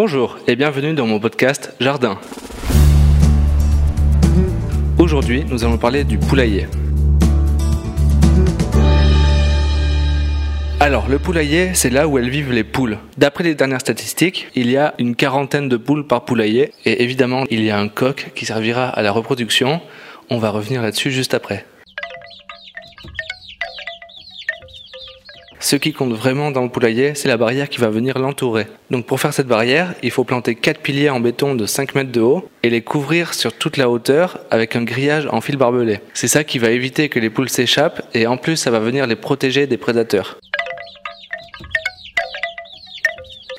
Bonjour et bienvenue dans mon podcast Jardin. Aujourd'hui, nous allons parler du poulailler. Alors, le poulailler, c'est là où elles vivent les poules. D'après les dernières statistiques, il y a une quarantaine de poules par poulailler, et évidemment, il y a un coq qui servira à la reproduction. On va revenir là-dessus juste après. Ce qui compte vraiment dans le poulailler, c'est la barrière qui va venir l'entourer. Donc pour faire cette barrière, il faut planter 4 piliers en béton de 5 mètres de haut et les couvrir sur toute la hauteur avec un grillage en fil barbelé. C'est ça qui va éviter que les poules s'échappent et en plus ça va venir les protéger des prédateurs.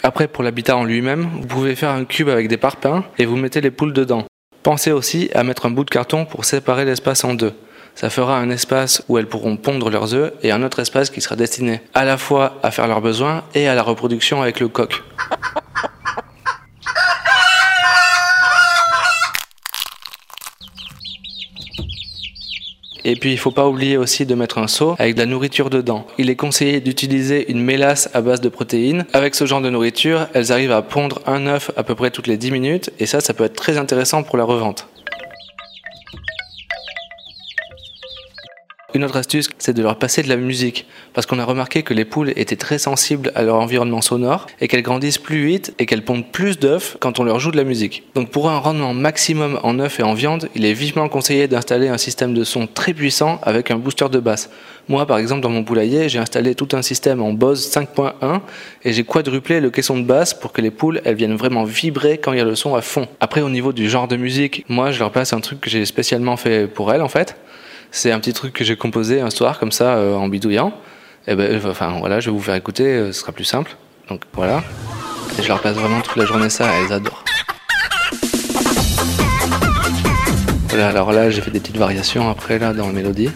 Après, pour l'habitat en lui-même, vous pouvez faire un cube avec des parpaings et vous mettez les poules dedans. Pensez aussi à mettre un bout de carton pour séparer l'espace en deux. Ça fera un espace où elles pourront pondre leurs œufs et un autre espace qui sera destiné à la fois à faire leurs besoins et à la reproduction avec le coq. Et puis il faut pas oublier aussi de mettre un seau avec de la nourriture dedans. Il est conseillé d'utiliser une mélasse à base de protéines. Avec ce genre de nourriture, elles arrivent à pondre un œuf à peu près toutes les 10 minutes et ça ça peut être très intéressant pour la revente. Une autre astuce, c'est de leur passer de la musique, parce qu'on a remarqué que les poules étaient très sensibles à leur environnement sonore et qu'elles grandissent plus vite et qu'elles pondent plus d'œufs quand on leur joue de la musique. Donc pour un rendement maximum en œufs et en viande, il est vivement conseillé d'installer un système de son très puissant avec un booster de basse. Moi, par exemple, dans mon poulailler, j'ai installé tout un système en Bose 5.1 et j'ai quadruplé le caisson de basse pour que les poules, elles viennent vraiment vibrer quand il y a le son à fond. Après, au niveau du genre de musique, moi, je leur passe un truc que j'ai spécialement fait pour elles, en fait. C'est un petit truc que j'ai composé un soir comme ça euh, en bidouillant. Et ben, enfin voilà, je vais vous faire écouter, euh, ce sera plus simple. Donc voilà. Et je leur passe vraiment toute la journée ça, elles adorent. Voilà, alors là j'ai fait des petites variations après là dans la mélodie.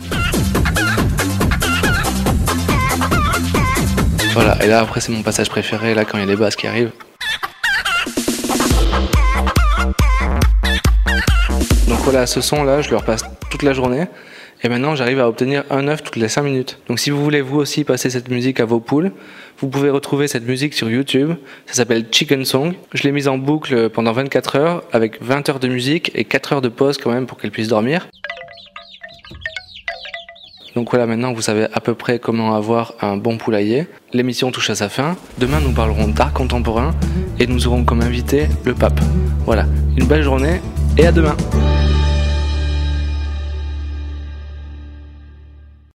Voilà, et là après c'est mon passage préféré là quand il y a les basses qui arrivent. Donc voilà, ce son là, je leur passe toute la journée. Et maintenant, j'arrive à obtenir un œuf toutes les 5 minutes. Donc si vous voulez vous aussi passer cette musique à vos poules, vous pouvez retrouver cette musique sur YouTube. Ça s'appelle Chicken Song. Je l'ai mise en boucle pendant 24 heures avec 20 heures de musique et 4 heures de pause quand même pour qu'elles puissent dormir. Donc voilà, maintenant vous savez à peu près comment avoir un bon poulailler. L'émission touche à sa fin. Demain, nous parlerons d'art contemporain et nous aurons comme invité le pape. Voilà, une belle journée et à demain.